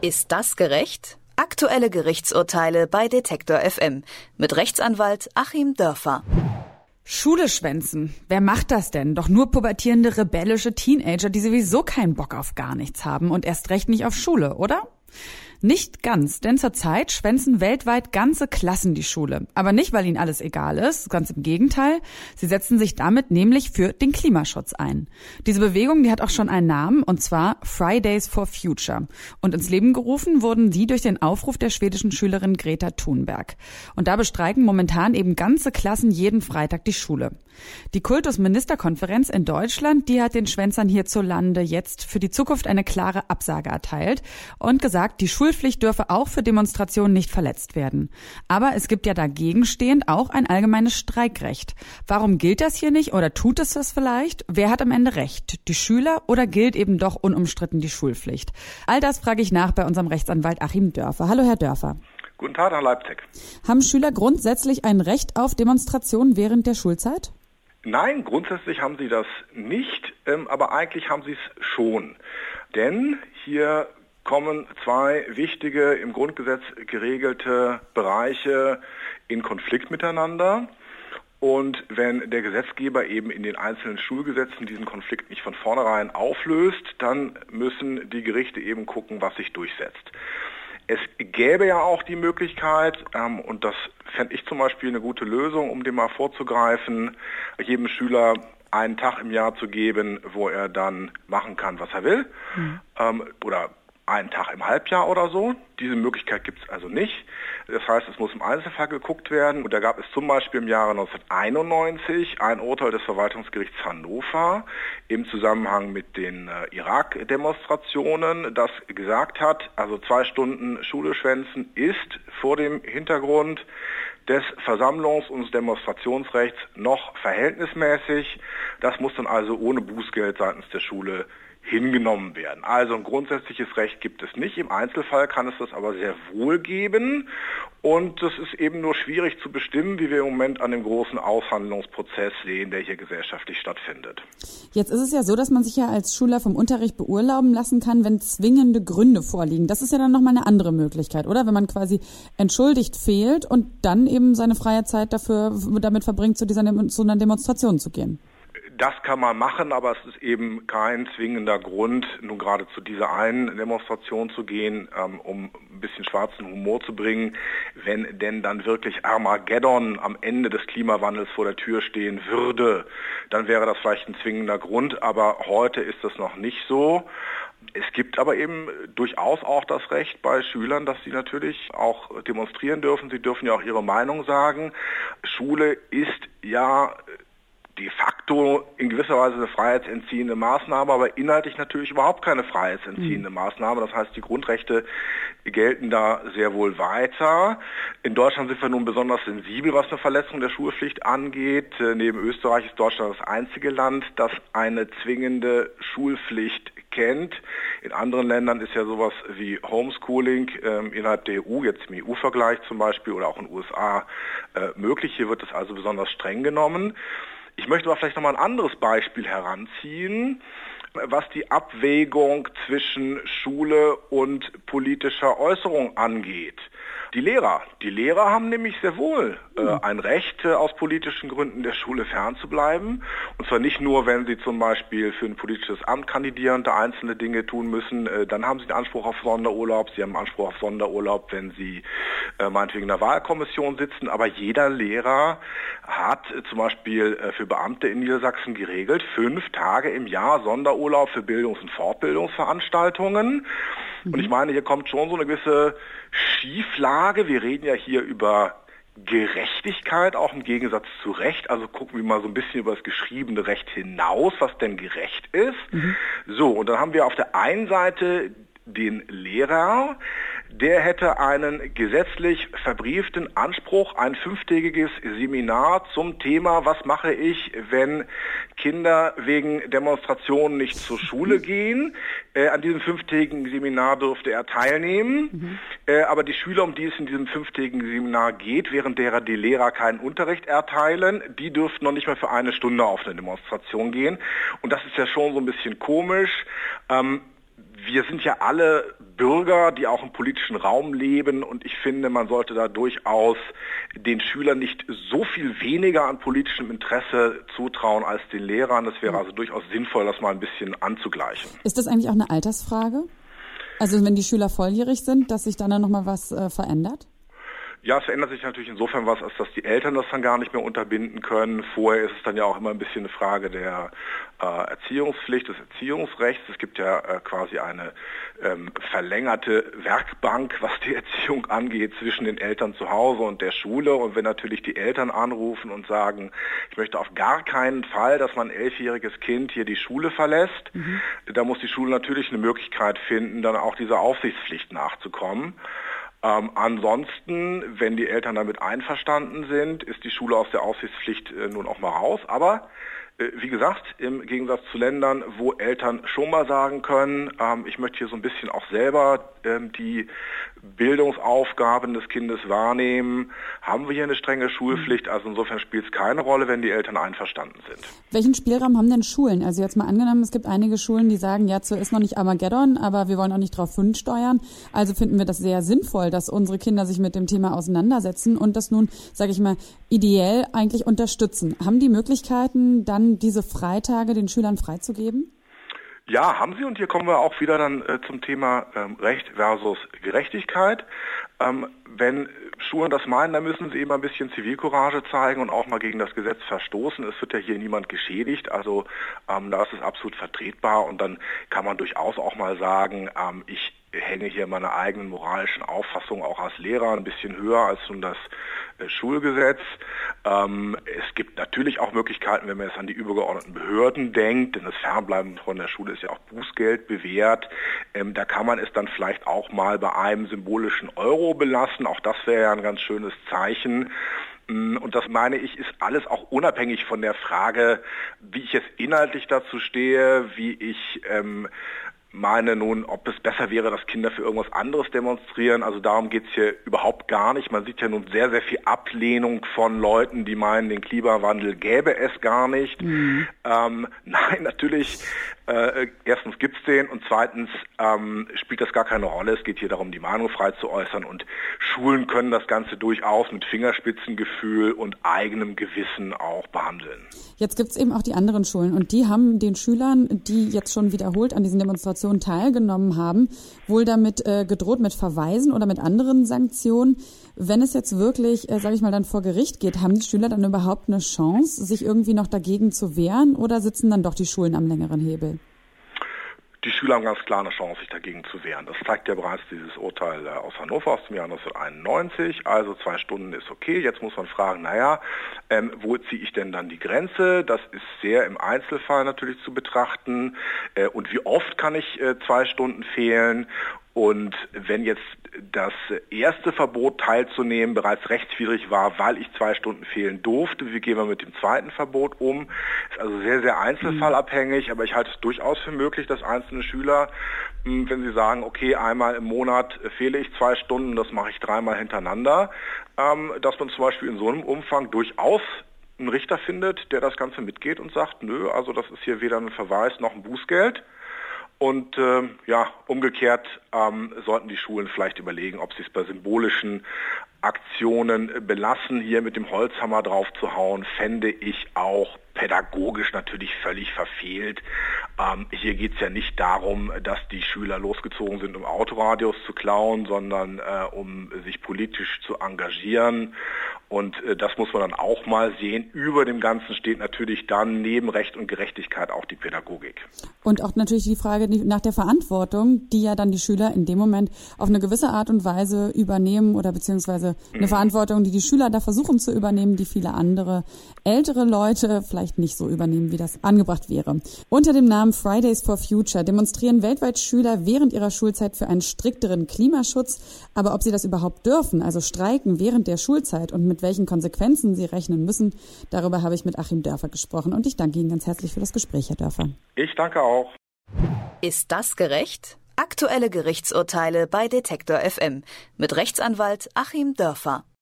Ist das gerecht? Aktuelle Gerichtsurteile bei Detektor FM mit Rechtsanwalt Achim Dörfer. Schule schwänzen. Wer macht das denn? Doch nur pubertierende rebellische Teenager, die sowieso keinen Bock auf gar nichts haben und erst recht nicht auf Schule, oder? Nicht ganz, denn zurzeit schwänzen weltweit ganze Klassen die Schule. Aber nicht, weil ihnen alles egal ist, ganz im Gegenteil. Sie setzen sich damit nämlich für den Klimaschutz ein. Diese Bewegung, die hat auch schon einen Namen, und zwar Fridays for Future. Und ins Leben gerufen wurden sie durch den Aufruf der schwedischen Schülerin Greta Thunberg. Und da bestreiken momentan eben ganze Klassen jeden Freitag die Schule. Die Kultusministerkonferenz in Deutschland, die hat den Schwänzern hierzulande jetzt für die Zukunft eine klare Absage erteilt und gesagt, die Schul Schulpflicht dürfe auch für Demonstrationen nicht verletzt werden. Aber es gibt ja dagegen stehend auch ein allgemeines Streikrecht. Warum gilt das hier nicht oder tut es das vielleicht? Wer hat am Ende recht? Die Schüler oder gilt eben doch unumstritten die Schulpflicht? All das frage ich nach bei unserem Rechtsanwalt Achim Dörfer. Hallo, Herr Dörfer. Guten Tag nach Leipzig. Haben Schüler grundsätzlich ein Recht auf Demonstrationen während der Schulzeit? Nein, grundsätzlich haben sie das nicht, ähm, aber eigentlich haben sie es schon. Denn hier kommen zwei wichtige, im Grundgesetz geregelte Bereiche in Konflikt miteinander. Und wenn der Gesetzgeber eben in den einzelnen Schulgesetzen diesen Konflikt nicht von vornherein auflöst, dann müssen die Gerichte eben gucken, was sich durchsetzt. Es gäbe ja auch die Möglichkeit, ähm, und das fände ich zum Beispiel eine gute Lösung, um dem mal vorzugreifen, jedem Schüler einen Tag im Jahr zu geben, wo er dann machen kann, was er will. Mhm. Ähm, oder einen Tag im Halbjahr oder so. Diese Möglichkeit gibt es also nicht. Das heißt, es muss im Einzelfall geguckt werden. Und da gab es zum Beispiel im Jahre 1991 ein Urteil des Verwaltungsgerichts Hannover im Zusammenhang mit den äh, Irak-Demonstrationen, das gesagt hat, also zwei Stunden Schule schwänzen ist vor dem Hintergrund des Versammlungs- und Demonstrationsrechts noch verhältnismäßig. Das muss dann also ohne Bußgeld seitens der Schule hingenommen werden. Also ein grundsätzliches Recht gibt es nicht. Im Einzelfall kann es das aber sehr wohl geben. Und das ist eben nur schwierig zu bestimmen, wie wir im Moment an dem großen Aushandlungsprozess sehen, der hier gesellschaftlich stattfindet. Jetzt ist es ja so, dass man sich ja als Schüler vom Unterricht beurlauben lassen kann, wenn zwingende Gründe vorliegen. Das ist ja dann nochmal eine andere Möglichkeit, oder? Wenn man quasi entschuldigt fehlt und dann eben seine freie Zeit dafür damit verbringt, zu dieser zu einer Demonstration zu gehen. Das kann man machen, aber es ist eben kein zwingender Grund, nun gerade zu dieser einen Demonstration zu gehen, ähm, um ein bisschen schwarzen Humor zu bringen, wenn denn dann wirklich Armageddon am Ende des Klimawandels vor der Tür stehen würde, dann wäre das vielleicht ein zwingender Grund, aber heute ist das noch nicht so. Es gibt aber eben durchaus auch das Recht bei Schülern, dass sie natürlich auch demonstrieren dürfen. Sie dürfen ja auch ihre Meinung sagen. Schule ist ja de facto in gewisser Weise eine freiheitsentziehende Maßnahme, aber inhaltlich natürlich überhaupt keine freiheitsentziehende mhm. Maßnahme. Das heißt, die Grundrechte gelten da sehr wohl weiter. In Deutschland sind wir nun besonders sensibel, was eine Verletzung der Schulpflicht angeht. Äh, neben Österreich ist Deutschland das einzige Land, das eine zwingende Schulpflicht kennt. In anderen Ländern ist ja sowas wie Homeschooling ähm, innerhalb der EU, jetzt im EU-Vergleich zum Beispiel oder auch in den USA äh, möglich. Hier wird es also besonders streng genommen. Ich möchte aber vielleicht nochmal ein anderes Beispiel heranziehen, was die Abwägung zwischen Schule und politischer Äußerung angeht. Die Lehrer. Die Lehrer haben nämlich sehr wohl äh, hm. ein Recht, äh, aus politischen Gründen der Schule fernzubleiben. Und zwar nicht nur, wenn sie zum Beispiel für ein politisches Amt kandidieren, da einzelne Dinge tun müssen, äh, dann haben sie den Anspruch auf Sonderurlaub. Sie haben Anspruch auf Sonderurlaub, wenn sie äh, meinetwegen in der Wahlkommission sitzen. Aber jeder Lehrer hat äh, zum Beispiel äh, für Beamte in Niedersachsen geregelt, fünf Tage im Jahr Sonderurlaub für Bildungs- und Fortbildungsveranstaltungen. Mhm. Und ich meine, hier kommt schon so eine gewisse Schieflage. Wir reden ja hier über Gerechtigkeit, auch im Gegensatz zu Recht. Also gucken wir mal so ein bisschen über das geschriebene Recht hinaus, was denn gerecht ist. Mhm. So, und dann haben wir auf der einen Seite den Lehrer, der hätte einen gesetzlich verbrieften Anspruch, ein fünftägiges Seminar zum Thema, was mache ich, wenn Kinder wegen Demonstrationen nicht zur Schule gehen. Äh, an diesem fünftägigen Seminar durfte er teilnehmen, mhm. äh, aber die Schüler, um die es in diesem fünftägigen Seminar geht, während derer die Lehrer keinen Unterricht erteilen, die dürften noch nicht mehr für eine Stunde auf eine Demonstration gehen. Und das ist ja schon so ein bisschen komisch. Ähm, wir sind ja alle Bürger, die auch im politischen Raum leben und ich finde, man sollte da durchaus den Schülern nicht so viel weniger an politischem Interesse zutrauen als den Lehrern. Es wäre also durchaus sinnvoll, das mal ein bisschen anzugleichen. Ist das eigentlich auch eine Altersfrage? Also wenn die Schüler volljährig sind, dass sich dann, dann nochmal was äh, verändert? Ja, es verändert sich natürlich insofern was, als dass die Eltern das dann gar nicht mehr unterbinden können. Vorher ist es dann ja auch immer ein bisschen eine Frage der äh, Erziehungspflicht, des Erziehungsrechts. Es gibt ja äh, quasi eine ähm, verlängerte Werkbank, was die Erziehung angeht, zwischen den Eltern zu Hause und der Schule. Und wenn natürlich die Eltern anrufen und sagen, ich möchte auf gar keinen Fall, dass mein elfjähriges Kind hier die Schule verlässt, mhm. da muss die Schule natürlich eine Möglichkeit finden, dann auch dieser Aufsichtspflicht nachzukommen. Ähm, ansonsten, wenn die Eltern damit einverstanden sind, ist die Schule aus der Aufsichtspflicht äh, nun auch mal raus. Aber wie gesagt, im Gegensatz zu Ländern, wo Eltern schon mal sagen können, ähm, ich möchte hier so ein bisschen auch selber ähm, die Bildungsaufgaben des Kindes wahrnehmen, haben wir hier eine strenge Schulpflicht. Also insofern spielt es keine Rolle, wenn die Eltern einverstanden sind. Welchen Spielraum haben denn Schulen? Also jetzt mal angenommen, es gibt einige Schulen, die sagen, ja, zwar ist noch nicht Armageddon, aber wir wollen auch nicht drauf fünf steuern. Also finden wir das sehr sinnvoll, dass unsere Kinder sich mit dem Thema auseinandersetzen und das nun, sage ich mal, ideell eigentlich unterstützen. Haben die Möglichkeiten, dann diese Freitage den Schülern freizugeben? Ja, haben sie und hier kommen wir auch wieder dann äh, zum Thema ähm, Recht versus Gerechtigkeit. Ähm, wenn Schulen das meinen, dann müssen sie eben ein bisschen Zivilcourage zeigen und auch mal gegen das Gesetz verstoßen. Es wird ja hier niemand geschädigt, also ähm, da ist es absolut vertretbar und dann kann man durchaus auch mal sagen, ähm, ich hänge hier meine eigenen moralischen Auffassungen auch als Lehrer ein bisschen höher als nun das äh, Schulgesetz. Ähm, es gibt natürlich auch Möglichkeiten, wenn man jetzt an die übergeordneten Behörden denkt, denn das Fernbleiben von der Schule ist ja auch Bußgeld bewährt. Ähm, da kann man es dann vielleicht auch mal bei einem symbolischen Euro belassen. Auch das wäre ja ein ganz schönes Zeichen. Mm, und das meine ich, ist alles auch unabhängig von der Frage, wie ich jetzt inhaltlich dazu stehe, wie ich ähm, meine nun, ob es besser wäre, dass Kinder für irgendwas anderes demonstrieren. Also darum geht es hier überhaupt gar nicht. Man sieht ja nun sehr, sehr viel Ablehnung von Leuten, die meinen, den Klimawandel gäbe es gar nicht. Mhm. Ähm, nein, natürlich äh, erstens gibt es den und zweitens ähm, spielt das gar keine Rolle. Es geht hier darum, die Meinung frei zu äußern und Schulen können das Ganze durchaus mit Fingerspitzengefühl und eigenem Gewissen auch behandeln. Jetzt gibt es eben auch die anderen Schulen und die haben den Schülern, die jetzt schon wiederholt an diesen Demonstrationen teilgenommen haben, wohl damit äh, gedroht mit Verweisen oder mit anderen Sanktionen. Wenn es jetzt wirklich, äh, sage ich mal, dann vor Gericht geht, haben die Schüler dann überhaupt eine Chance, sich irgendwie noch dagegen zu wehren oder sitzen dann doch die Schulen am längeren Hebel? Die Schüler haben ganz klar eine Chance, sich dagegen zu wehren. Das zeigt ja bereits dieses Urteil äh, aus Hannover aus dem Jahr 1991. Also zwei Stunden ist okay. Jetzt muss man fragen, naja, ähm, wo ziehe ich denn dann die Grenze? Das ist sehr im Einzelfall natürlich zu betrachten. Äh, und wie oft kann ich äh, zwei Stunden fehlen? Und wenn jetzt das erste Verbot teilzunehmen bereits rechtswidrig war, weil ich zwei Stunden fehlen durfte, wie gehen wir mit dem zweiten Verbot um? Ist also sehr, sehr einzelfallabhängig, aber ich halte es durchaus für möglich, dass einzelne Schüler, hm, wenn sie sagen, okay, einmal im Monat fehle ich zwei Stunden, das mache ich dreimal hintereinander, ähm, dass man zum Beispiel in so einem Umfang durchaus einen Richter findet, der das Ganze mitgeht und sagt, nö, also das ist hier weder ein Verweis noch ein Bußgeld. Und äh, ja, umgekehrt ähm, sollten die Schulen vielleicht überlegen, ob sie es bei symbolischen Aktionen belassen, hier mit dem Holzhammer drauf zu hauen, fände ich auch pädagogisch natürlich völlig verfehlt. Ähm, hier geht es ja nicht darum, dass die Schüler losgezogen sind, um Autoradios zu klauen, sondern äh, um sich politisch zu engagieren. Und äh, das muss man dann auch mal sehen. Über dem Ganzen steht natürlich dann neben Recht und Gerechtigkeit auch die Pädagogik. Und auch natürlich die Frage nach der Verantwortung, die ja dann die Schüler in dem Moment auf eine gewisse Art und Weise übernehmen oder beziehungsweise eine mhm. Verantwortung, die die Schüler da versuchen zu übernehmen, die viele andere ältere Leute vielleicht nicht so übernehmen, wie das angebracht wäre. Unter dem Namen Fridays for Future demonstrieren weltweit Schüler während ihrer Schulzeit für einen strikteren Klimaschutz. Aber ob sie das überhaupt dürfen, also streiken während der Schulzeit und mit mit welchen Konsequenzen sie rechnen müssen. Darüber habe ich mit Achim Dörfer gesprochen und ich danke Ihnen ganz herzlich für das Gespräch, Herr Dörfer. Ich danke auch. Ist das gerecht? Aktuelle Gerichtsurteile bei Detektor FM mit Rechtsanwalt Achim Dörfer.